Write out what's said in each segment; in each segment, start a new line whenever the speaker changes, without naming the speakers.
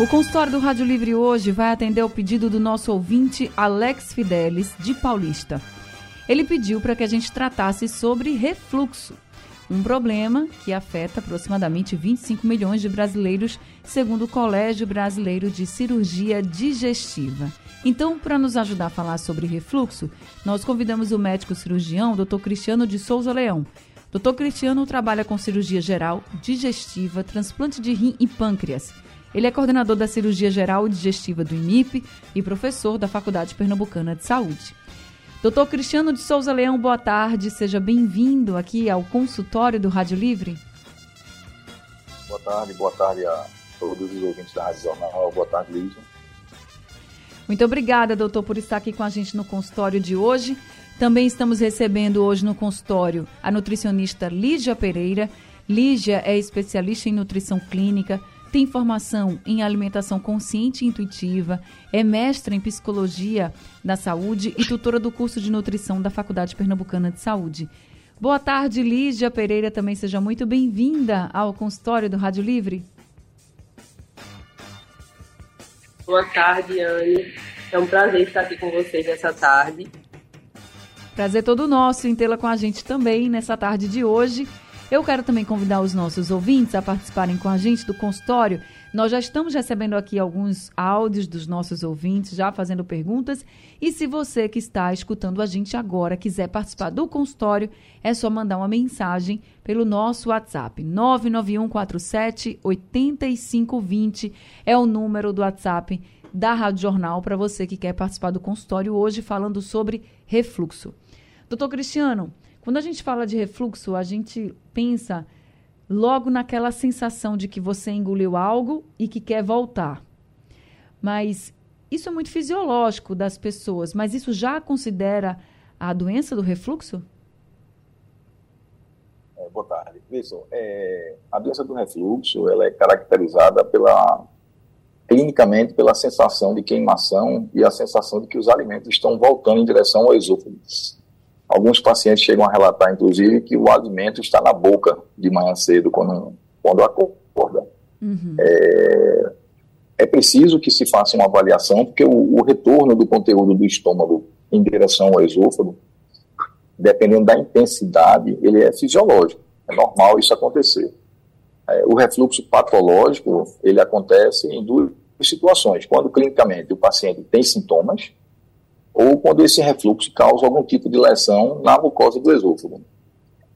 O consultório do Rádio Livre hoje vai atender o pedido do nosso ouvinte Alex Fidelis, de Paulista. Ele pediu para que a gente tratasse sobre refluxo, um problema que afeta aproximadamente 25 milhões de brasileiros, segundo o Colégio Brasileiro de Cirurgia Digestiva. Então, para nos ajudar a falar sobre refluxo, nós convidamos o médico cirurgião, Dr. Cristiano de Souza Leão. Dr. Cristiano trabalha com cirurgia geral, digestiva, transplante de rim e pâncreas ele é coordenador da cirurgia geral e digestiva do IMIP e professor da Faculdade Pernambucana de Saúde. Doutor Cristiano de Souza Leão, boa tarde. Seja bem-vindo aqui ao consultório do Rádio Livre.
Boa tarde, boa tarde a todos os ouvintes da Rádio Jornal. Boa tarde, Lígia.
Muito obrigada, doutor, por estar aqui com a gente no consultório de hoje. Também estamos recebendo hoje no consultório a nutricionista Lígia Pereira. Lígia é especialista em nutrição clínica, tem formação em alimentação consciente e intuitiva, é mestra em psicologia da saúde e tutora do curso de nutrição da Faculdade Pernambucana de Saúde. Boa tarde, Lígia Pereira, também seja muito bem-vinda ao consultório do Rádio Livre.
Boa tarde, Anne. É um prazer estar aqui com vocês nessa tarde.
Prazer todo nosso em tê-la com a gente também nessa tarde de hoje. Eu quero também convidar os nossos ouvintes a participarem com a gente do consultório. Nós já estamos recebendo aqui alguns áudios dos nossos ouvintes, já fazendo perguntas. E se você que está escutando a gente agora quiser participar do consultório, é só mandar uma mensagem pelo nosso WhatsApp. 99147 8520 é o número do WhatsApp da Rádio Jornal para você que quer participar do consultório hoje falando sobre refluxo. Doutor Cristiano, quando a gente fala de refluxo, a gente pensa logo naquela sensação de que você engoliu algo e que quer voltar. Mas isso é muito fisiológico das pessoas, mas isso já considera a doença do refluxo?
É, boa tarde. Isso, é, a doença do refluxo ela é caracterizada pela clinicamente pela sensação de queimação e a sensação de que os alimentos estão voltando em direção ao esôfago. Alguns pacientes chegam a relatar, inclusive, que o alimento está na boca de manhã cedo, quando, quando acorda. Uhum. É, é preciso que se faça uma avaliação, porque o, o, retorno do conteúdo do estômago em direção ao esôfago, dependendo da intensidade, ele é fisiológico. É normal isso acontecer. É, o refluxo patológico, ele acontece em duas situações. Quando clinicamente o paciente tem sintomas, ou quando esse refluxo causa algum tipo de lesão na mucosa do esôfago,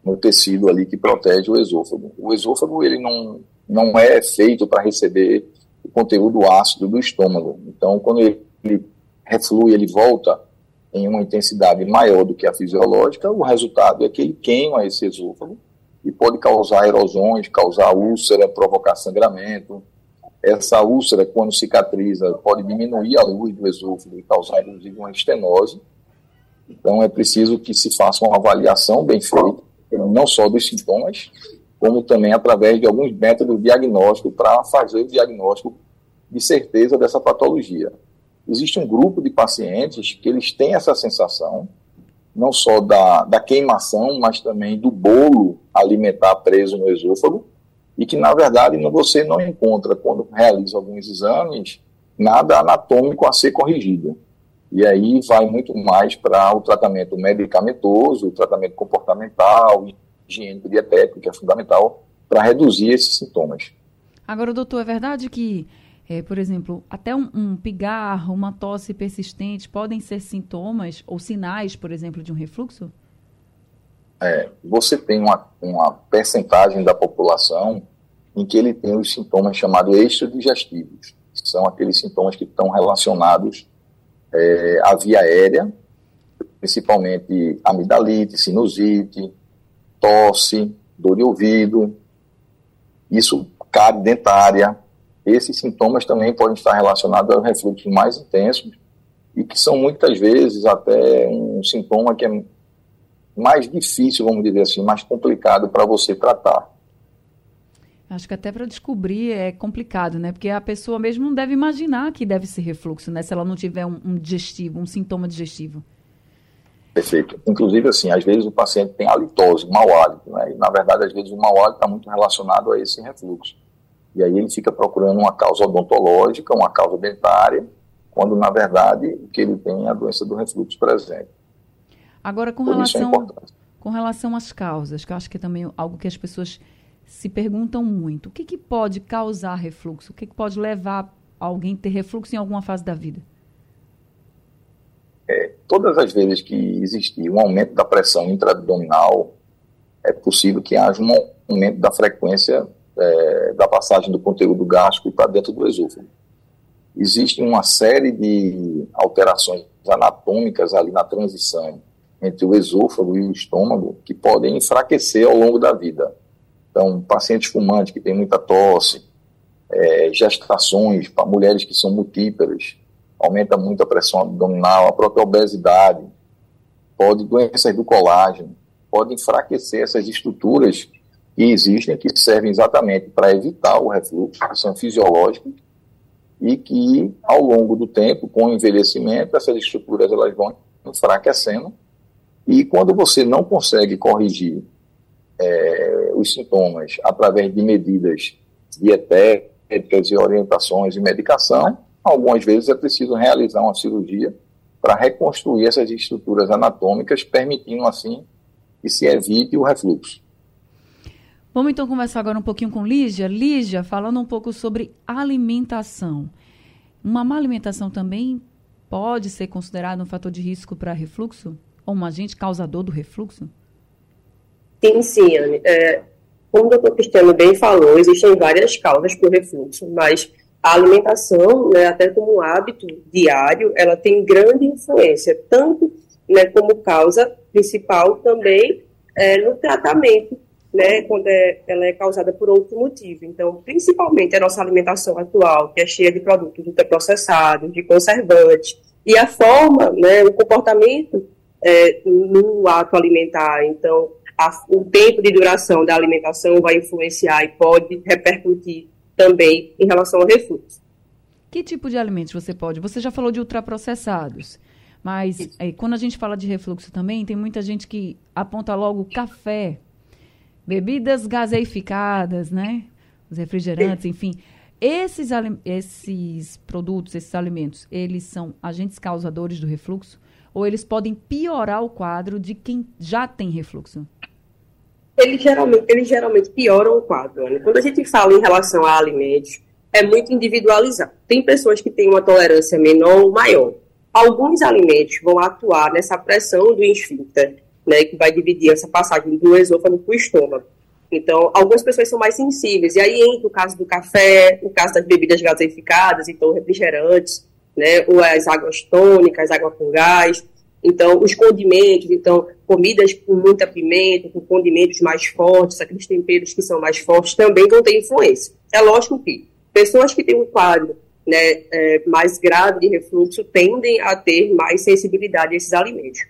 no tecido ali que protege o esôfago. O esôfago ele não, não é feito para receber o conteúdo ácido do estômago. Então, quando ele, ele reflui, ele volta em uma intensidade maior do que a fisiológica, o resultado é que ele queima esse esôfago e pode causar erosões, causar úlcera, provocar sangramento, essa úlcera, quando cicatriza, pode diminuir a luz do esôfago e causar, inclusive, uma estenose. Então, é preciso que se faça uma avaliação bem feita, não só dos sintomas, como também através de alguns métodos diagnósticos para fazer o diagnóstico de certeza dessa patologia. Existe um grupo de pacientes que eles têm essa sensação, não só da, da queimação, mas também do bolo alimentar preso no esôfago, e que, na verdade, você não encontra, quando realiza alguns exames, nada anatômico a ser corrigido. E aí vai muito mais para o tratamento medicamentoso, o tratamento comportamental, higiênico dietético, que é fundamental para reduzir esses sintomas.
Agora, doutor, é verdade que, é, por exemplo, até um, um pigarro, uma tosse persistente podem ser sintomas ou sinais, por exemplo, de um refluxo?
É, você tem uma, uma percentagem da população em que ele tem os sintomas chamados extradigestivos, que são aqueles sintomas que estão relacionados é, à via aérea, principalmente amidalite, sinusite, tosse, dor de ouvido, isso cárie dentária. Esses sintomas também podem estar relacionados ao refluxo mais intenso, e que são muitas vezes até um sintoma que é mais difícil, vamos dizer assim, mais complicado para você tratar.
Acho que até para descobrir é complicado, né? Porque a pessoa mesmo não deve imaginar que deve ser refluxo, né? Se ela não tiver um, um digestivo, um sintoma digestivo.
Perfeito. Inclusive, assim, às vezes o paciente tem halitose, mau hálito, né? E, na verdade, às vezes o mau hálito está muito relacionado a esse refluxo. E aí ele fica procurando uma causa odontológica, uma causa dentária, quando, na verdade, o que ele tem é a doença do refluxo presente.
Agora, com é relação, é com relação às causas, que eu acho que é também algo que as pessoas se perguntam muito. O que, que pode causar refluxo? O que, que pode levar alguém a ter refluxo em alguma fase da vida?
É, todas as vezes que existir um aumento da pressão intraabdominal, é possível que haja um aumento da frequência é, da passagem do conteúdo gástrico para dentro do esôfago. Existe uma série de alterações anatômicas ali na transição entre o esôfago e o estômago que podem enfraquecer ao longo da vida. Então, pacientes fumantes que têm muita tosse, é, gestações para mulheres que são multíperas, aumenta muito a pressão abdominal, a própria obesidade, pode doenças do colágeno, pode enfraquecer essas estruturas que existem, que servem exatamente para evitar o refluxo, que são fisiológicas, e que, ao longo do tempo, com o envelhecimento, essas estruturas elas vão enfraquecendo, e quando você não consegue corrigir é, os sintomas através de medidas dietéticas e orientações e medicação, algumas vezes é preciso realizar uma cirurgia para reconstruir essas estruturas anatômicas, permitindo assim que se evite o refluxo.
Vamos então conversar agora um pouquinho com Lígia. Lígia, falando um pouco sobre alimentação. Uma má alimentação também pode ser considerada um fator de risco para refluxo? Um agente causador do refluxo?
Sim, sim, Anne. É, como o doutor Cristiano bem falou, existem várias causas para o refluxo, mas a alimentação, né, até como um hábito diário, ela tem grande influência, tanto né, como causa principal também é, no tratamento, né, quando é, ela é causada por outro motivo. Então, principalmente a nossa alimentação atual, que é cheia de produtos ultraprocessados, de conservantes, e a forma, né, o comportamento é, no ato alimentar. Então, a, o tempo de duração da alimentação vai influenciar e pode repercutir também em relação ao refluxo.
Que tipo de alimentos você pode? Você já falou de ultraprocessados, mas é, quando a gente fala de refluxo também, tem muita gente que aponta logo café, bebidas gaseificadas, né? Os refrigerantes, enfim. Esses, esses produtos, esses alimentos, eles são agentes causadores do refluxo? Ou eles podem piorar o quadro de quem já tem refluxo?
eles geralmente, geralmente pioram o quadro. Né? Quando a gente fala em relação a alimentos, é muito individualizado. Tem pessoas que têm uma tolerância menor ou maior. Alguns alimentos vão atuar nessa pressão do esfíncter, né, que vai dividir essa passagem do esôfago para o estômago. Então, algumas pessoas são mais sensíveis. E aí entra o caso do café, o caso das bebidas gaseificadas, então refrigerantes, né, ou as águas tônicas, água com gás. Então, os condimentos, então, comidas com muita pimenta, com condimentos mais fortes, aqueles temperos que são mais fortes, também vão ter influência. É lógico que pessoas que têm um quadro né, é, mais grave de refluxo tendem a ter mais sensibilidade a esses alimentos.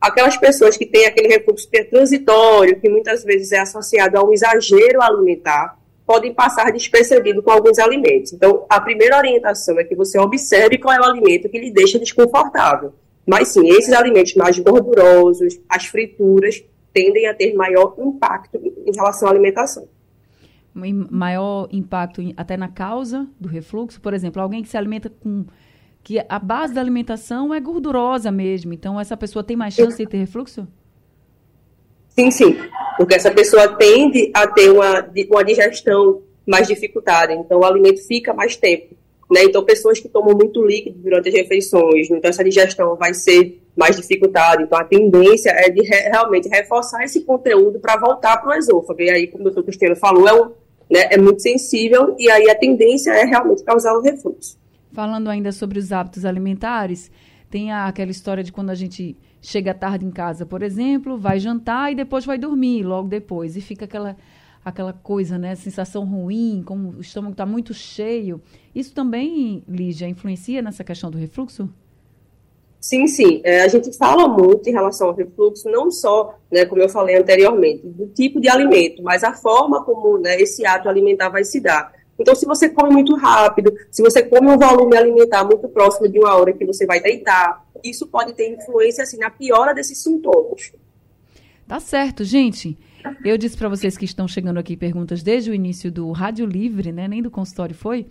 Aquelas pessoas que têm aquele refluxo que é transitório, que muitas vezes é associado a um exagero alimentar, podem passar despercebido com alguns alimentos. Então, a primeira orientação é que você observe qual é o alimento que lhe deixa desconfortável. Mas sim, esses alimentos mais gordurosos, as frituras, tendem a ter maior impacto em relação à alimentação.
Maior impacto até na causa do refluxo? Por exemplo, alguém que se alimenta com. Que a base da alimentação é gordurosa mesmo, então essa pessoa tem mais chance de ter refluxo?
Sim, sim. Porque essa pessoa tende a ter uma, uma digestão mais dificultada, então o alimento fica mais tempo né? Então, pessoas que tomam muito líquido durante as refeições, então essa digestão vai ser mais dificultada. Então, a tendência é de re realmente reforçar esse conteúdo para voltar para o esôfago. E aí, como o doutor Cristiano falou, é, um, né, é muito sensível e aí a tendência é realmente causar o refluxo.
Falando ainda sobre os hábitos alimentares, tem aquela história de quando a gente chega tarde em casa, por exemplo, vai jantar e depois vai dormir logo depois. E fica aquela aquela coisa, né? Sensação ruim, como o estômago está muito cheio. Isso também, Lígia, influencia nessa questão do refluxo?
Sim, sim. É, a gente fala muito em relação ao refluxo, não só, né, como eu falei anteriormente, do tipo de alimento, mas a forma como né, esse ato alimentar vai se dar. Então, se você come muito rápido, se você come um volume alimentar muito próximo de uma hora que você vai deitar, isso pode ter influência assim, na piora desses sintomas.
Tá certo, gente. Eu disse para vocês que estão chegando aqui perguntas desde o início do Rádio Livre, né? Nem do consultório foi.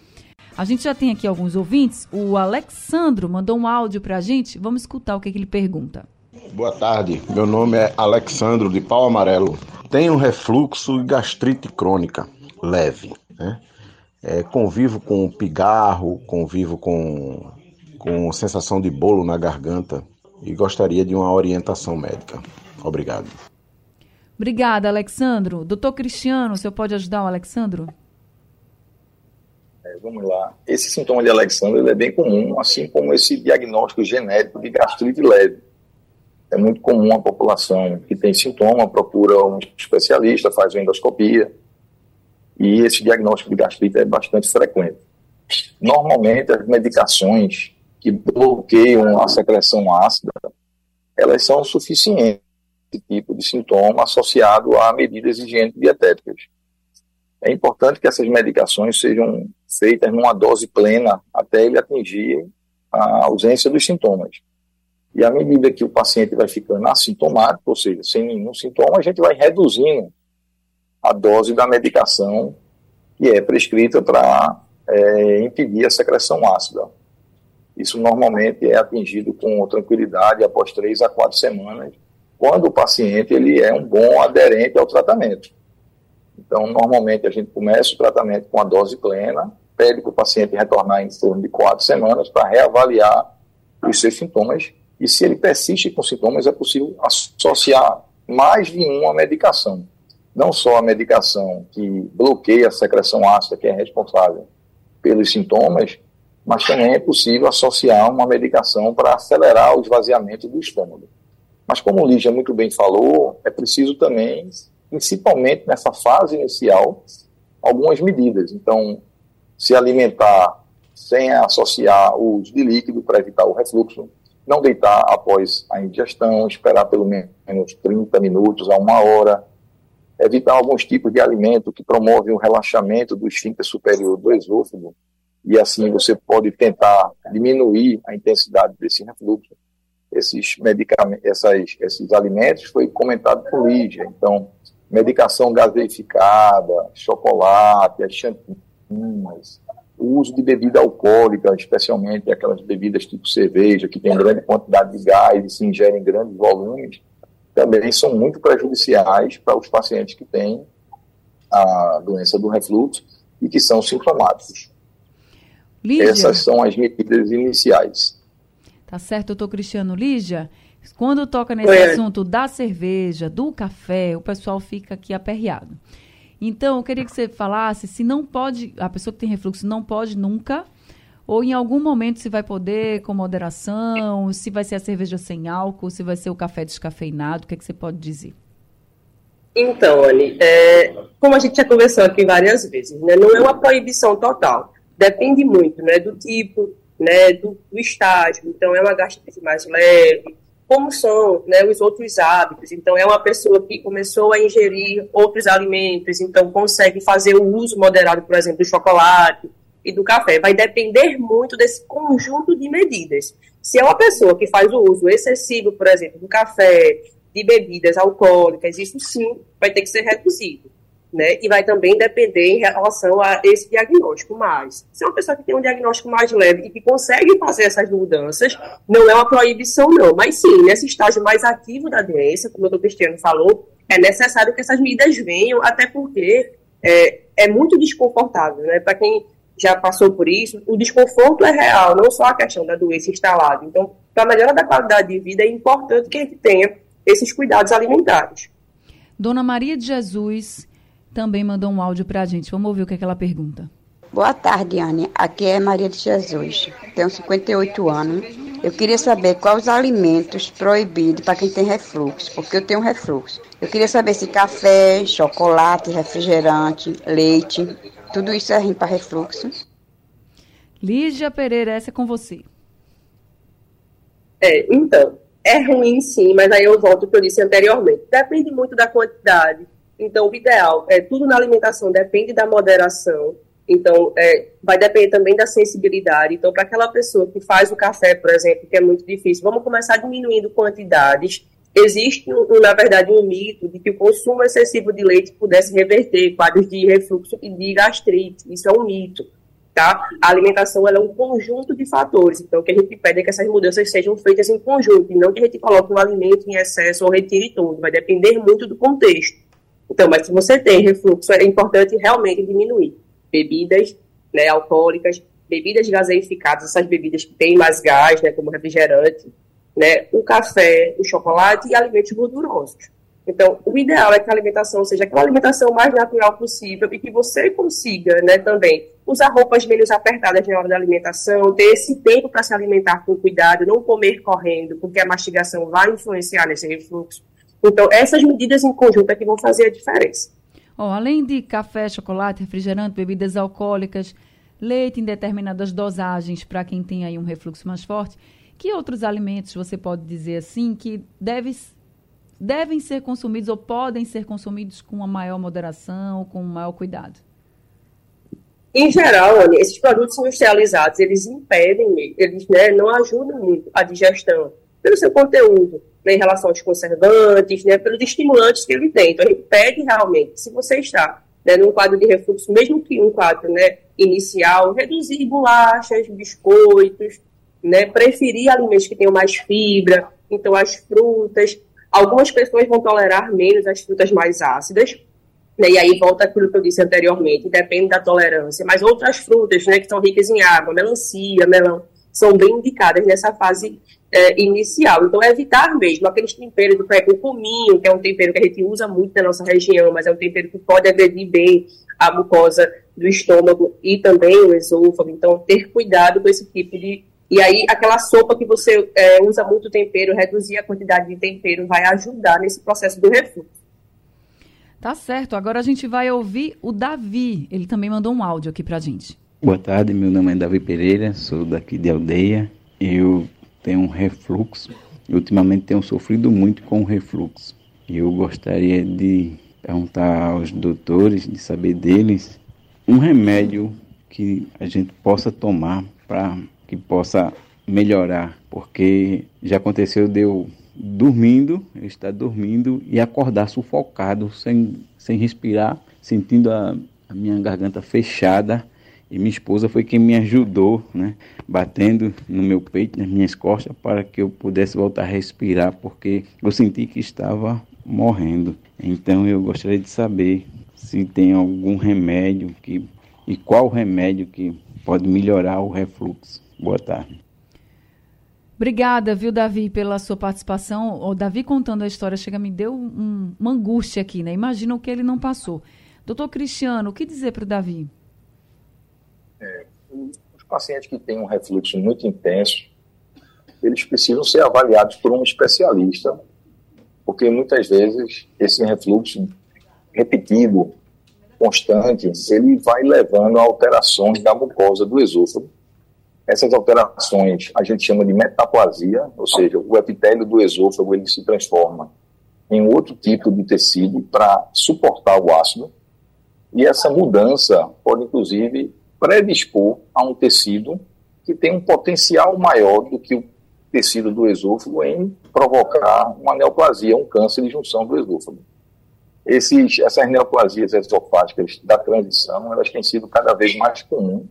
A gente já tem aqui alguns ouvintes. O Alexandro mandou um áudio para a gente. Vamos escutar o que, que ele pergunta.
Boa tarde, meu nome é Alexandro de Pau Amarelo. Tenho refluxo e gastrite crônica leve. Né? É, convivo com pigarro, convivo com, com sensação de bolo na garganta e gostaria de uma orientação médica. Obrigado.
Obrigada, Alexandro. Doutor Cristiano, o senhor pode ajudar o Alexandro?
É, vamos lá. Esse sintoma de Alexandre é bem comum, assim como esse diagnóstico genérico de gastrite leve. É muito comum a população que tem sintoma procura um especialista, faz uma endoscopia, e esse diagnóstico de gastrite é bastante frequente. Normalmente, as medicações que bloqueiam a secreção ácida, elas são suficientes esse tipo de sintoma associado a medidas higiênicas dietéticas. É importante que essas medicações sejam feitas numa dose plena até ele atingir a ausência dos sintomas. E à medida que o paciente vai ficando assintomático, ou seja, sem nenhum sintoma, a gente vai reduzindo a dose da medicação que é prescrita para é, impedir a secreção ácida. Isso normalmente é atingido com tranquilidade após três a quatro semanas, quando o paciente ele é um bom aderente ao tratamento. Então, normalmente a gente começa o tratamento com a dose plena, pede para o paciente retornar em torno de quatro semanas para reavaliar os seus sintomas. E se ele persiste com sintomas, é possível associar mais de uma medicação. Não só a medicação que bloqueia a secreção ácida, que é responsável pelos sintomas, mas também é possível associar uma medicação para acelerar o esvaziamento do estômago. Mas como o Lígia muito bem falou, é preciso também principalmente nessa fase inicial, algumas medidas. Então, se alimentar sem associar o uso de líquido para evitar o refluxo, não deitar após a indigestão, esperar pelo menos 30 minutos a uma hora, evitar alguns tipos de alimento que promovem o relaxamento do esfíncter superior do esôfago, e assim você pode tentar diminuir a intensidade desse refluxo. Esses medicamentos, essas, esses alimentos foi comentado por Lígia, então medicação gaseificada, chocolate, as o uso de bebida alcoólica, especialmente aquelas bebidas tipo cerveja, que tem grande quantidade de gás e se ingerem grandes volumes, também são muito prejudiciais para os pacientes que têm a doença do refluxo e que são sintomáticos. Lígia. Essas são as medidas iniciais.
Tá certo, doutor Cristiano. Lígia, quando toca nesse é. assunto da cerveja, do café, o pessoal fica aqui aperreado. Então, eu queria que você falasse se não pode, a pessoa que tem refluxo não pode nunca, ou em algum momento se vai poder com moderação, se vai ser a cerveja sem álcool, se vai ser o café descafeinado, o que, é que você pode dizer?
Então, Anne, é, como a gente já conversou aqui várias vezes, né, não é uma proibição total. Depende muito né, do tipo, né, do, do estágio. Então, é uma gastrite mais leve, como são né, os outros hábitos. Então, é uma pessoa que começou a ingerir outros alimentos, então consegue fazer o uso moderado, por exemplo, do chocolate e do café. Vai depender muito desse conjunto de medidas. Se é uma pessoa que faz o uso excessivo, por exemplo, do café, de bebidas alcoólicas, isso sim vai ter que ser reduzido né? E vai também depender em relação a esse diagnóstico. Mas, se é uma pessoa que tem um diagnóstico mais leve e que consegue fazer essas mudanças, não é uma proibição, não. Mas sim, nesse estágio mais ativo da doença, como o doutor Cristiano falou, é necessário que essas medidas venham, até porque é, é muito desconfortável, né? Para quem já passou por isso, o desconforto é real, não só a questão da doença instalada. Então, para a melhora da qualidade de vida, é importante que a gente tenha esses cuidados alimentares.
Dona Maria de Jesus também mandou um áudio para a gente. Vamos ouvir o que, é que ela pergunta.
Boa tarde, Anne. Aqui é Maria de Jesus. Tenho 58 anos. Eu queria saber quais os alimentos proibidos para quem tem refluxo, porque eu tenho refluxo. Eu queria saber se café, chocolate, refrigerante, leite, tudo isso é ruim para refluxo.
Lígia Pereira, essa é com você.
É, então, é ruim sim, mas aí eu volto ao que eu disse anteriormente. Depende muito da quantidade. Então, o ideal é tudo na alimentação depende da moderação. Então, é, vai depender também da sensibilidade. Então, para aquela pessoa que faz o café, por exemplo, que é muito difícil, vamos começar diminuindo quantidades. Existe, na verdade, um mito de que o consumo excessivo de leite pudesse reverter quadros de refluxo e de gastrite. Isso é um mito. Tá? A alimentação é um conjunto de fatores. Então, o que a gente pede é que essas mudanças sejam feitas em conjunto, e não que a gente coloque um alimento em excesso ou retire tudo. Vai depender muito do contexto. Então, mas se você tem refluxo, é importante realmente diminuir bebidas né, alcoólicas, bebidas gaseificadas, essas bebidas que têm mais gás, né, como refrigerante, né, o café, o chocolate e alimentos gordurosos. Então, o ideal é que a alimentação seja aquela alimentação mais natural possível e que você consiga, né, também usar roupas menos apertadas na hora da alimentação, ter esse tempo para se alimentar com cuidado, não comer correndo, porque a mastigação vai influenciar nesse refluxo. Então, essas medidas em conjunto é que vão fazer a diferença.
Oh, além de café, chocolate, refrigerante, bebidas alcoólicas, leite em determinadas dosagens para quem tem aí um refluxo mais forte, que outros alimentos você pode dizer assim que deve, devem ser consumidos ou podem ser consumidos com uma maior moderação, com um maior cuidado?
Em geral, esses produtos industrializados, eles impedem, eles né, não ajudam muito a digestão pelo seu conteúdo né, em relação aos conservantes, né, pelos estimulantes que ele tem. Então, ele pede realmente, se você está né, num quadro de refluxo, mesmo que um quadro né, inicial, reduzir bolachas, biscoitos, né, preferir alimentos que tenham mais fibra, então as frutas. Algumas pessoas vão tolerar menos as frutas mais ácidas, né, e aí volta aquilo que eu disse anteriormente, depende da tolerância, mas outras frutas né, que são ricas em água, melancia, melão, são bem indicadas nessa fase é, inicial. Então, evitar mesmo aqueles temperos do pré, o cominho, que é um tempero que a gente usa muito na nossa região, mas é um tempero que pode agredir bem a mucosa do estômago e também o esôfago. Então, ter cuidado com esse tipo de. E aí, aquela sopa que você é, usa muito tempero, reduzir a quantidade de tempero, vai ajudar nesse processo do refluxo.
Tá certo. Agora a gente vai ouvir o Davi. Ele também mandou um áudio aqui pra gente.
Boa tarde, meu nome é Davi Pereira, sou daqui de aldeia. Eu tenho um refluxo. Ultimamente tenho sofrido muito com o refluxo. E eu gostaria de perguntar aos doutores, de saber deles, um remédio que a gente possa tomar para que possa melhorar, porque já aconteceu eu dormindo, eu estar dormindo e acordar sufocado, sem, sem respirar, sentindo a, a minha garganta fechada e minha esposa foi quem me ajudou, né, batendo no meu peito, nas minhas costas, para que eu pudesse voltar a respirar, porque eu senti que estava morrendo. Então eu gostaria de saber se tem algum remédio que e qual remédio que pode melhorar o refluxo. Boa tarde.
Obrigada, viu, Davi, pela sua participação. O Davi contando a história chega me deu um, uma angústia aqui, né? Imagina o que ele não passou. Doutor Cristiano, o que dizer para o Davi?
É, os pacientes que têm um refluxo muito intenso, eles precisam ser avaliados por um especialista, porque muitas vezes esse refluxo repetido, constante, ele vai levando a alterações da mucosa do esôfago. Essas alterações a gente chama de metaplasia, ou seja, o epitélio do esôfago ele se transforma em outro tipo de tecido para suportar o ácido. E essa mudança pode, inclusive, predispor a um tecido que tem um potencial maior do que o tecido do esôfago em provocar uma neoplasia, um câncer de junção do esôfago. Esses, essas neoplasias esofágicas da transição, elas têm sido cada vez mais comuns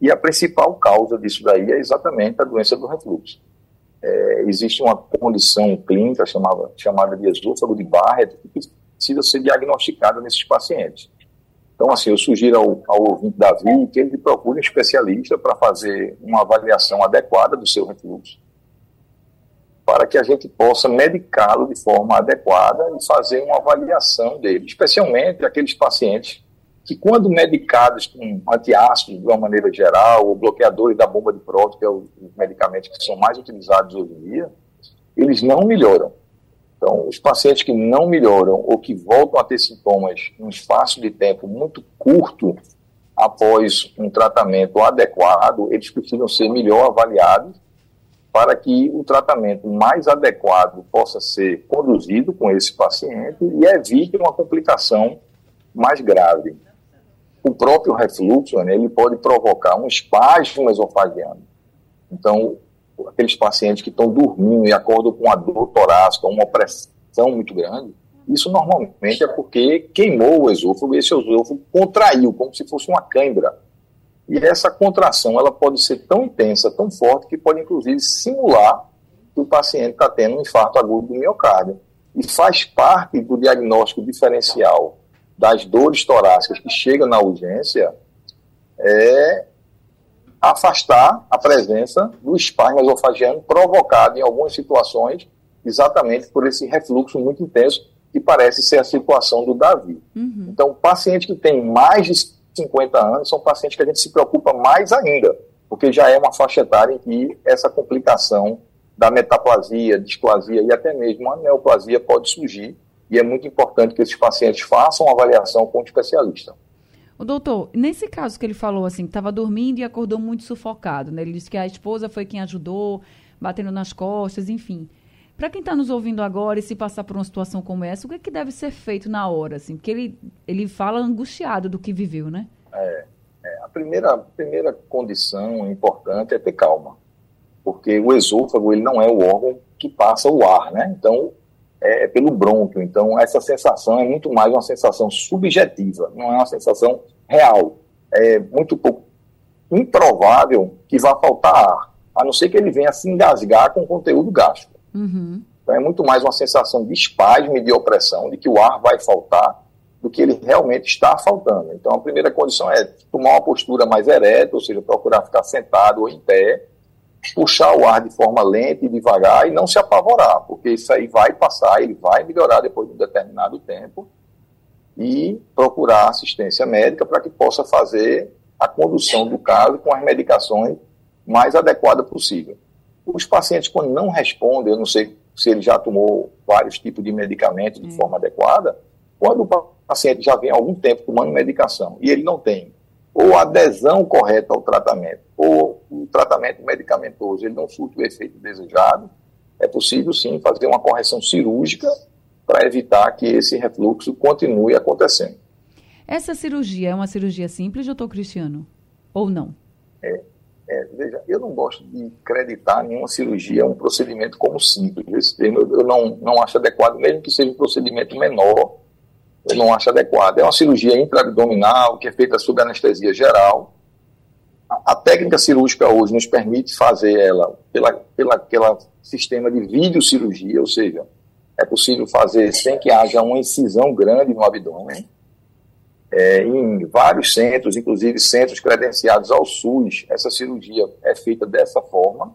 e a principal causa disso daí é exatamente a doença do refluxo. É, existe uma condição clínica chamada, chamada de esôfago de Barrett que precisa ser diagnosticada nesses pacientes. Então, assim, eu sugiro ao, ao ouvinte Davi que ele procure um especialista para fazer uma avaliação adequada do seu refluxo, para que a gente possa medicá-lo de forma adequada e fazer uma avaliação dele, especialmente aqueles pacientes que, quando medicados com antiácidos de uma maneira geral, ou bloqueadores da bomba de próton, que é os medicamentos que são mais utilizados hoje em dia, eles não melhoram. Então, os pacientes que não melhoram ou que voltam a ter sintomas em um espaço de tempo muito curto após um tratamento adequado, eles precisam ser melhor avaliados para que o tratamento mais adequado possa ser conduzido com esse paciente e evite uma complicação mais grave. O próprio refluxo, né, ele pode provocar um espasmo esofagiano. Então, aqueles pacientes que estão dormindo e acordam com uma dor torácica, uma pressão muito grande, isso normalmente é porque queimou o esôfago e esse esôfago contraiu, como se fosse uma cãibra. E essa contração ela pode ser tão intensa, tão forte, que pode inclusive simular que o paciente está tendo um infarto agudo do miocárdio. E faz parte do diagnóstico diferencial das dores torácicas que chegam na urgência é afastar a presença do espasmo esofagiano provocado em algumas situações exatamente por esse refluxo muito intenso que parece ser a situação do Davi. Uhum. Então, pacientes que têm mais de 50 anos são pacientes que a gente se preocupa mais ainda, porque já é uma faixa etária em que essa complicação da metaplasia, displasia e até mesmo a neoplasia pode surgir, e é muito importante que esses pacientes façam uma avaliação com o especialista.
O doutor, nesse caso que ele falou assim, que estava dormindo e acordou muito sufocado, né? Ele disse que a esposa foi quem ajudou, batendo nas costas, enfim. Para quem está nos ouvindo agora e se passar por uma situação como essa, o que, é que deve ser feito na hora? Assim? Porque ele, ele fala angustiado do que viveu, né?
É, é, a primeira, primeira condição importante é ter calma. Porque o esôfago ele não é o órgão que passa o ar, né? Então, é, é pelo brônquio. Então, essa sensação é muito mais uma sensação subjetiva, não é uma sensação real. É muito pouco improvável que vá faltar ar, a não ser que ele venha se engasgar com conteúdo gástrico. Uhum. Então é muito mais uma sensação de espasmo e de opressão, de que o ar vai faltar, do que ele realmente está faltando. Então a primeira condição é tomar uma postura mais ereta, ou seja, procurar ficar sentado ou em pé, puxar o ar de forma lenta e devagar e não se apavorar, porque isso aí vai passar, ele vai melhorar depois de um determinado tempo e procurar assistência médica para que possa fazer a condução do caso com as medicações mais adequadas possível. Os pacientes, quando não respondem, eu não sei se ele já tomou vários tipos de medicamentos de hum. forma adequada, quando o paciente já vem há algum tempo tomando medicação e ele não tem ou adesão correta ao tratamento, ou o tratamento medicamentoso ele não surte o efeito desejado, é possível sim fazer uma correção cirúrgica para evitar que esse refluxo continue acontecendo.
Essa cirurgia é uma cirurgia simples, doutor Cristiano? Ou não?
É, é, veja, eu não gosto de acreditar nenhuma cirurgia, um procedimento como simples. Esse termo eu, eu não, não acho adequado, mesmo que seja um procedimento menor, eu não acho adequado. É uma cirurgia intraabdominal que é feita sob anestesia geral. A, a técnica cirúrgica hoje nos permite fazer ela pela, pela sistema de videocirurgia, ou seja, é possível fazer sem que haja uma incisão grande no abdômen é, em vários centros, inclusive centros credenciados ao SUS, essa cirurgia é feita dessa forma,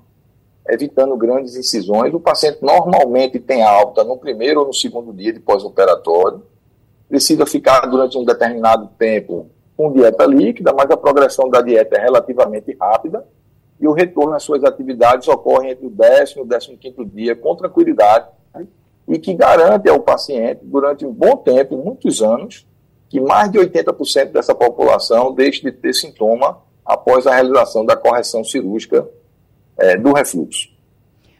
evitando grandes incisões. O paciente normalmente tem alta no primeiro ou no segundo dia de pós-operatório, precisa ficar durante um determinado tempo com dieta líquida, mas a progressão da dieta é relativamente rápida e o retorno às suas atividades ocorre entre o décimo e o décimo quinto dia com tranquilidade e que garante ao paciente, durante um bom tempo, muitos anos, que mais de 80% dessa população deixe de ter sintoma após a realização da correção cirúrgica é, do refluxo.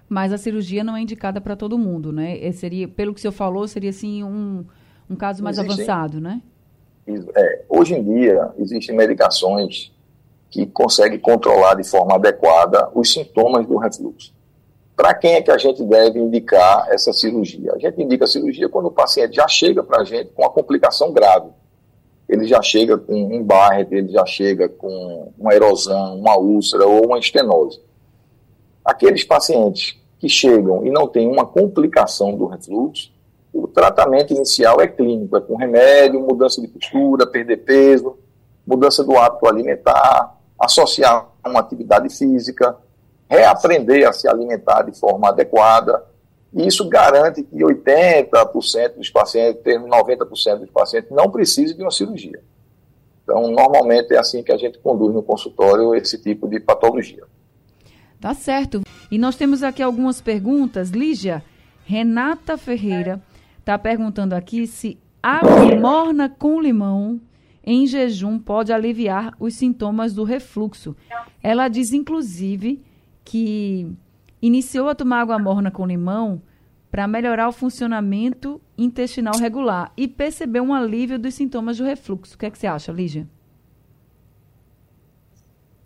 Mas a cirurgia não é indicada para todo mundo, né? E seria, pelo que o senhor falou, seria assim um, um caso mais existem, avançado, né?
É, hoje em dia existem medicações que conseguem controlar de forma adequada os sintomas do refluxo. Para quem é que a gente deve indicar essa cirurgia? A gente indica a cirurgia quando o paciente já chega para a gente com uma complicação grave ele já chega com um Barrett, ele já chega com uma erosão, uma úlcera ou uma estenose. Aqueles pacientes que chegam e não têm uma complicação do refluxo, o tratamento inicial é clínico, é com remédio, mudança de postura, perder peso, mudança do hábito alimentar, associar uma atividade física, reaprender a se alimentar de forma adequada, e isso garante que 80% dos pacientes, 90% dos pacientes, não precisem de uma cirurgia. Então, normalmente é assim que a gente conduz no consultório esse tipo de patologia.
Tá certo. E nós temos aqui algumas perguntas. Lígia, Renata Ferreira está perguntando aqui se água morna com limão em jejum pode aliviar os sintomas do refluxo. Ela diz, inclusive, que iniciou a tomar água morna com limão para melhorar o funcionamento intestinal regular e percebeu um alívio dos sintomas do refluxo. O que, é que você acha, Lígia?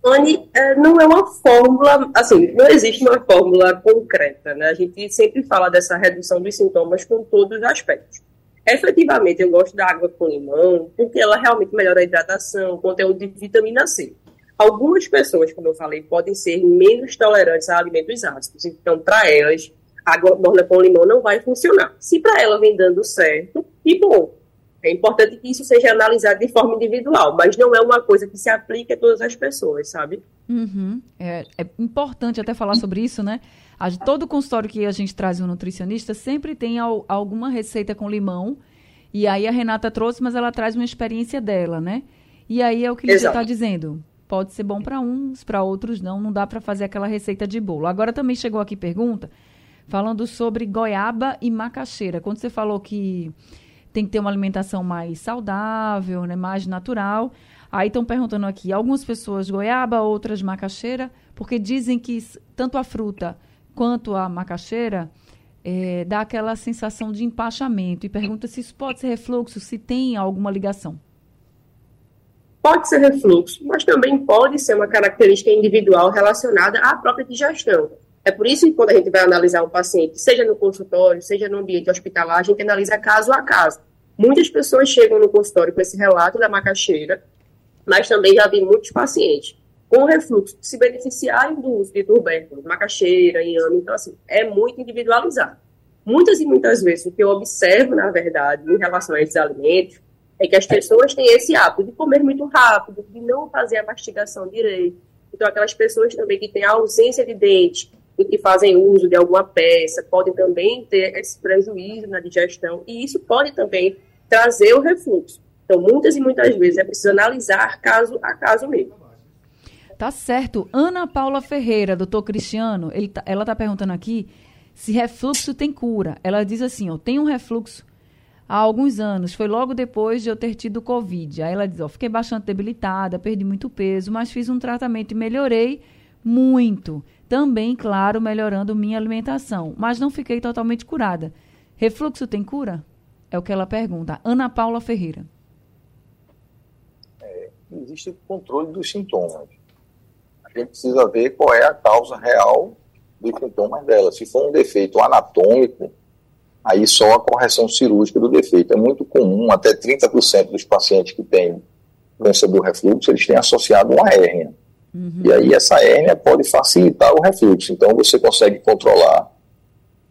Anne, é, não é uma fórmula, assim, não existe uma fórmula concreta, né? A gente sempre fala dessa redução dos sintomas com todos os aspectos. Efetivamente, eu gosto da água com limão, porque ela realmente melhora a hidratação, o conteúdo de vitamina C. Algumas pessoas, como eu falei, podem ser menos tolerantes a alimentos ácidos, então, para elas, água morna com limão não vai funcionar. Se para ela vem dando certo, que bom. É importante que isso seja analisado de forma individual, mas não é uma coisa que se aplique a todas as pessoas, sabe?
Uhum. É, é, importante até falar sobre isso, né? A, todo consultório que a gente traz um nutricionista sempre tem al, alguma receita com limão. E aí a Renata trouxe, mas ela traz uma experiência dela, né? E aí é o que ele está dizendo. Pode ser bom para uns, para outros não. Não dá para fazer aquela receita de bolo. Agora também chegou aqui pergunta falando sobre goiaba e macaxeira. Quando você falou que tem que ter uma alimentação mais saudável, né, mais natural. Aí estão perguntando aqui, algumas pessoas goiaba, outras macaxeira, porque dizem que tanto a fruta quanto a macaxeira é, dá aquela sensação de empachamento. E pergunta se isso pode ser refluxo, se tem alguma ligação.
Pode ser refluxo, mas também pode ser uma característica individual relacionada à própria digestão. É por isso que quando a gente vai analisar um paciente, seja no consultório, seja no ambiente hospitalar, a gente analisa caso a caso. Muitas pessoas chegam no consultório com esse relato da macaxeira, mas também já vi muitos pacientes com refluxo se beneficiarem do uso de tubérculos, macaxeira, inhame. Então, assim, é muito individualizado. Muitas e muitas vezes, o que eu observo, na verdade, em relação a esses alimentos, é que as pessoas têm esse hábito de comer muito rápido, de não fazer a mastigação direito. Então, aquelas pessoas também que têm ausência de dente, e que fazem uso de alguma peça podem também ter esse prejuízo na digestão e isso pode também trazer o refluxo. Então, muitas e muitas vezes é preciso analisar caso a caso mesmo.
Tá certo. Ana Paula Ferreira, doutor Cristiano, tá, ela está perguntando aqui se refluxo tem cura. Ela diz assim, ó, tem um refluxo há alguns anos, foi logo depois de eu ter tido Covid. Aí ela diz, ó, fiquei bastante debilitada, perdi muito peso, mas fiz um tratamento e melhorei muito. Também, claro, melhorando minha alimentação, mas não fiquei totalmente curada. Refluxo tem cura? É o que ela pergunta. Ana Paula Ferreira.
É, existe controle dos sintomas. A gente precisa ver qual é a causa real dos sintomas dela. Se for um defeito anatômico, aí só a correção cirúrgica do defeito. É muito comum, até 30% dos pacientes que têm doença do refluxo, eles têm associado uma hérnia. Uhum. E aí essa hérnia pode facilitar o refluxo. Então você consegue controlar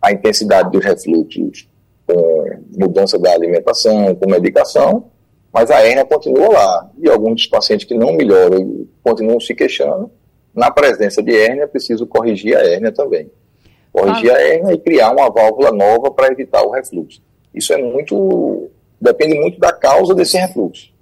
a intensidade dos refluxos com mudança da alimentação, com medicação, mas a hérnia continua lá. E alguns pacientes que não melhoram e continuam se queixando, na presença de hérnia, é preciso corrigir a hérnia também. Corrigir ah. a hérnia e criar uma válvula nova para evitar o refluxo. Isso é muito. depende muito da causa desse refluxo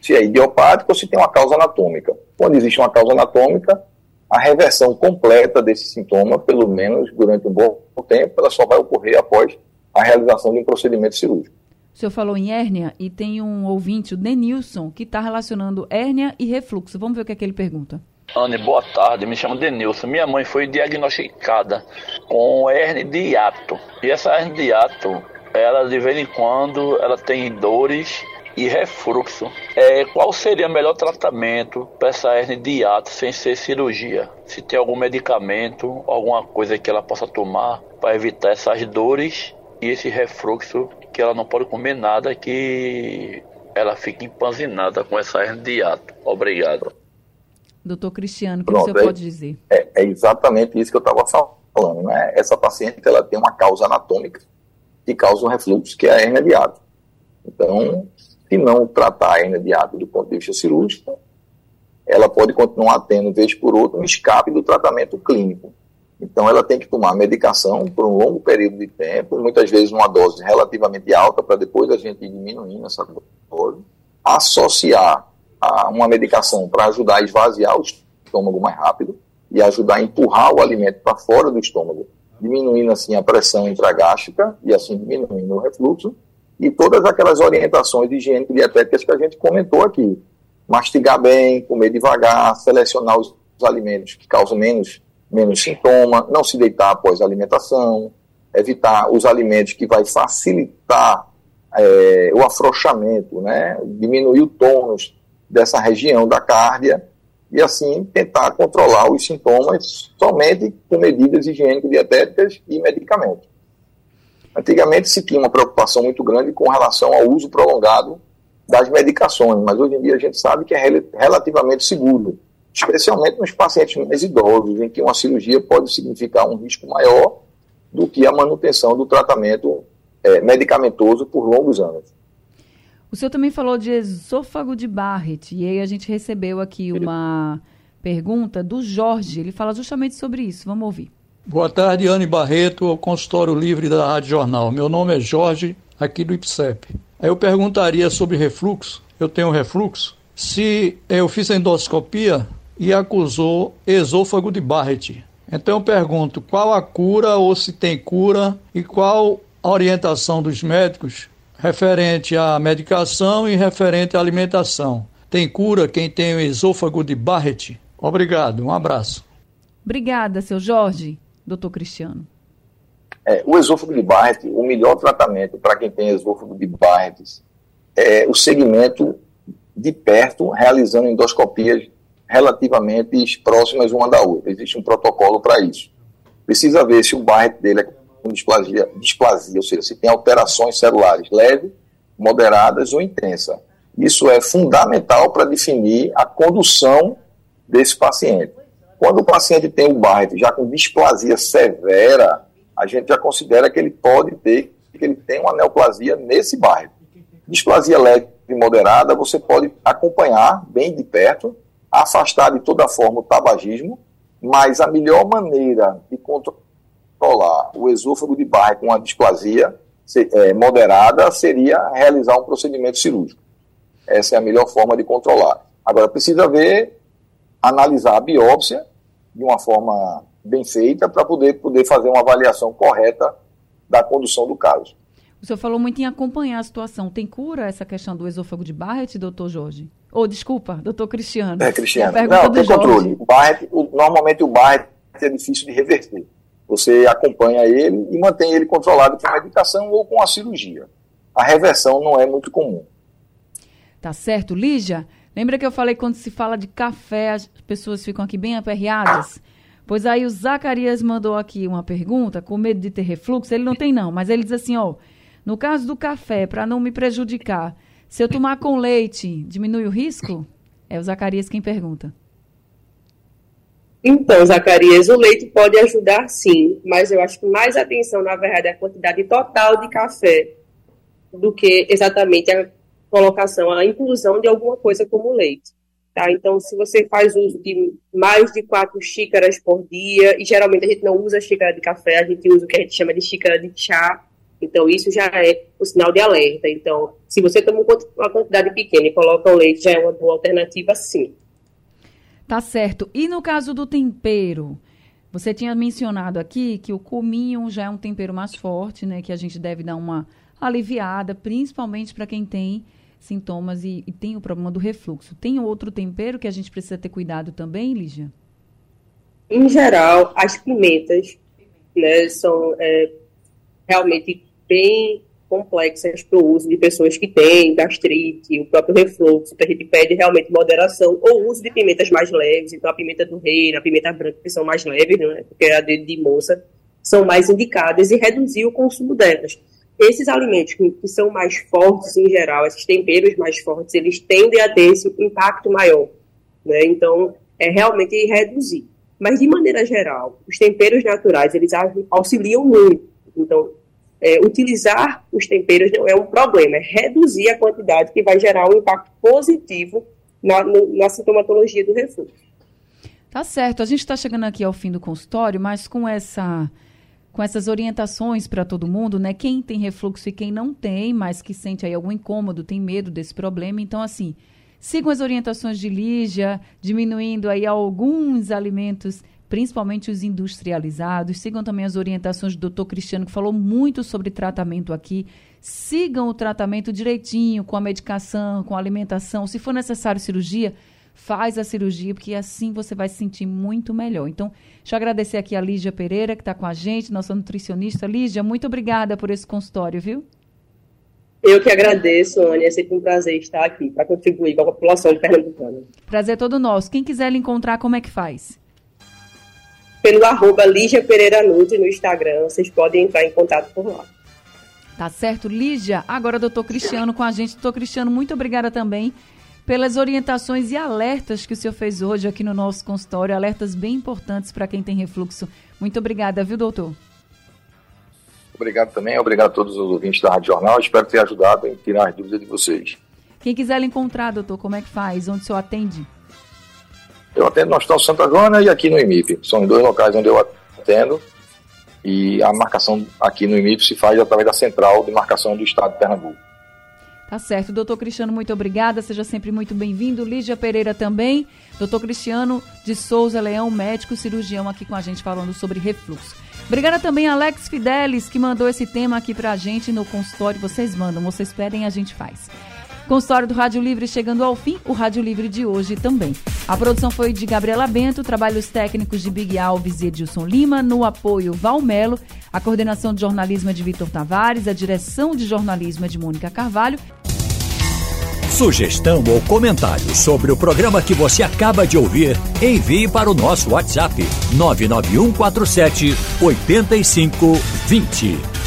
se é idiopático ou se tem uma causa anatômica. Quando existe uma causa anatômica, a reversão completa desse sintoma, pelo menos durante um bom tempo, ela só vai ocorrer após a realização de um procedimento cirúrgico.
O senhor falou em hérnia e tem um ouvinte, o Denilson, que está relacionando hérnia e refluxo. Vamos ver o que é que ele pergunta.
Anne, boa tarde. Me chamo Denilson. Minha mãe foi diagnosticada com hérnia de hiato. E essa hérnia de hiato, ela de vez em quando, ela tem dores e refluxo. É, qual seria o melhor tratamento para essa hernia de hiato sem ser cirurgia? Se tem algum medicamento, alguma coisa que ela possa tomar para evitar essas dores e esse refluxo que ela não pode comer nada que ela fica empanzinada com essa hernia de hiato. Obrigado.
Doutor Cristiano, o que Pronto, o senhor é, pode dizer?
É, é exatamente isso que eu estava falando. Né? Essa paciente ela tem uma causa anatômica que causa um refluxo, que é a hernia de hiato. Então, se não tratar a hernia hiato do ponto de vista cirúrgico, ela pode continuar tendo, vez por outra, um escape do tratamento clínico. Então, ela tem que tomar medicação por um longo período de tempo, muitas vezes uma dose relativamente alta, para depois a gente ir diminuindo essa dose. Associar a uma medicação para ajudar a esvaziar o estômago mais rápido e ajudar a empurrar o alimento para fora do estômago, diminuindo assim a pressão intragástrica e assim diminuindo o refluxo e todas aquelas orientações higiênico-dietéticas que a gente comentou aqui. Mastigar bem, comer devagar, selecionar os, os alimentos que causam menos menos sintoma, não se deitar após a alimentação, evitar os alimentos que vai facilitar é, o afrouxamento, né? diminuir o tônus dessa região da cárdia e assim tentar controlar os sintomas somente com medidas higiênico-dietéticas e medicamentos. Antigamente se tinha uma preocupação muito grande com relação ao uso prolongado das medicações, mas hoje em dia a gente sabe que é relativamente seguro, especialmente nos pacientes mais idosos, em que uma cirurgia pode significar um risco maior do que a manutenção do tratamento é, medicamentoso por longos anos.
O senhor também falou de esôfago de Barrett, e aí a gente recebeu aqui uma pergunta do Jorge. Ele fala justamente sobre isso. Vamos ouvir.
Boa tarde, Anne Barreto, ao consultório livre da Rádio Jornal. Meu nome é Jorge, aqui do IPSEP. Eu perguntaria sobre refluxo. Eu tenho refluxo. Se eu fiz endoscopia e acusou esôfago de Barrett. Então eu pergunto qual a cura ou se tem cura e qual a orientação dos médicos referente à medicação e referente à alimentação. Tem cura quem tem o esôfago de Barrett? Obrigado, um abraço.
Obrigada, seu Jorge. Doutor Cristiano.
É, o esôfago de Barrett, o melhor tratamento para quem tem esôfago de Barrett é o segmento de perto, realizando endoscopias relativamente próximas uma da outra. Existe um protocolo para isso. Precisa ver se o Barrett dele é com displasia, displasia, ou seja, se tem alterações celulares leves, moderadas ou intensas. Isso é fundamental para definir a condução desse paciente. Quando o paciente tem o Barrett já com displasia severa, a gente já considera que ele pode ter, que ele tem uma neoplasia nesse Barrett. Displasia leve e moderada, você pode acompanhar bem de perto, afastar de toda forma o tabagismo, mas a melhor maneira de controlar o esôfago de Barre com a displasia é, moderada seria realizar um procedimento cirúrgico. Essa é a melhor forma de controlar. Agora, precisa ver, analisar a biópsia de uma forma bem feita para poder, poder fazer uma avaliação correta da condução do caso.
O senhor falou muito em acompanhar a situação. Tem cura essa questão do esôfago de Barrett, doutor Jorge? Ou, oh, desculpa, doutor Cristiano.
É, Cristiano. Não, tem controle. O Barrett, o, normalmente o Barrett é difícil de reverter. Você acompanha ele e mantém ele controlado com a medicação ou com a cirurgia. A reversão não é muito comum.
Tá certo. Lígia, lembra que eu falei quando se fala de café, as pessoas ficam aqui bem aperreadas? Pois aí o Zacarias mandou aqui uma pergunta, com medo de ter refluxo. Ele não tem, não, mas ele diz assim: ó, no caso do café, para não me prejudicar, se eu tomar com leite, diminui o risco? É o Zacarias quem pergunta.
Então, Zacarias, o leite pode ajudar sim, mas eu acho que mais atenção, na verdade, é a quantidade total de café do que exatamente a colocação, a inclusão de alguma coisa como leite. Tá? Então, se você faz uso de mais de quatro xícaras por dia, e geralmente a gente não usa xícara de café, a gente usa o que a gente chama de xícara de chá, então isso já é um sinal de alerta. Então, se você toma uma quantidade pequena e coloca o leite, já é uma boa alternativa sim.
Tá certo. E no caso do tempero? Você tinha mencionado aqui que o cominho já é um tempero mais forte, né? Que a gente deve dar uma aliviada, principalmente para quem tem sintomas e, e, tem o problema do refluxo. Tem outro tempero que a gente precisa ter cuidado também, Lígia?
Em geral, as pimentas né, são é, realmente bem complexas para o uso de pessoas que têm gastrite, o próprio refluxo, que a gente pede realmente moderação, ou uso de pimentas mais leves, então a pimenta do reino, a pimenta branca, que são mais leves, né, porque a de, de moça, são mais indicadas, e reduzir o consumo delas. Esses alimentos que, que são mais fortes em geral, esses temperos mais fortes, eles tendem a ter esse impacto maior, né, então é realmente reduzir. Mas, de maneira geral, os temperos naturais, eles auxiliam muito. Então, é, utilizar os temperos não é um problema, é reduzir a quantidade que vai gerar um impacto positivo na, no, na sintomatologia do refluxo.
Tá certo. A gente está chegando aqui ao fim do consultório, mas com essa com essas orientações para todo mundo, né? Quem tem refluxo e quem não tem, mas que sente aí algum incômodo, tem medo desse problema. Então, assim, sigam as orientações de Lígia, diminuindo aí alguns alimentos principalmente os industrializados. Sigam também as orientações do doutor Cristiano, que falou muito sobre tratamento aqui. Sigam o tratamento direitinho, com a medicação, com a alimentação. Se for necessário cirurgia, faz a cirurgia, porque assim você vai se sentir muito melhor. Então, deixa eu agradecer aqui a Lígia Pereira, que está com a gente, nossa nutricionista. Lígia, muito obrigada por esse consultório, viu?
Eu que agradeço, Anne. É sempre um prazer estar aqui para contribuir com a população de Pernambucana.
Prazer todo nosso. Quem quiser lhe encontrar, como é que faz?
Pelo arroba Lígia Pereira Nutri no Instagram. Vocês podem entrar em contato por lá.
Tá certo, Lígia. Agora, doutor Cristiano com a gente. Doutor Cristiano, muito obrigada também pelas orientações e alertas que o senhor fez hoje aqui no nosso consultório. Alertas bem importantes para quem tem refluxo. Muito obrigada, viu, doutor?
Obrigado também, obrigado a todos os ouvintes da Rádio Jornal. Espero ter ajudado em tirar as dúvidas de vocês.
Quem quiser lhe encontrar, doutor, como é que faz? Onde o senhor atende?
Eu atendo no Hospital Santa Joana e aqui no IMIP. São dois locais onde eu atendo. E a marcação aqui no IMIP se faz através da central de marcação do Estado de Pernambuco.
Tá certo. Doutor Cristiano, muito obrigada. Seja sempre muito bem-vindo. Lígia Pereira também. Doutor Cristiano de Souza Leão, médico cirurgião, aqui com a gente falando sobre refluxo. Obrigada também a Alex Fidelis, que mandou esse tema aqui pra gente no consultório. Vocês mandam, vocês pedem, a gente faz. Consultório do Rádio Livre chegando ao fim, o Rádio Livre de hoje também. A produção foi de Gabriela Bento, trabalhos técnicos de Big Alves e Edilson Lima, no apoio Valmelo, a coordenação de jornalismo é de Vitor Tavares, a direção de jornalismo é de Mônica Carvalho.
Sugestão ou comentário sobre o programa que você acaba de ouvir, envie para o nosso WhatsApp 99147 8520.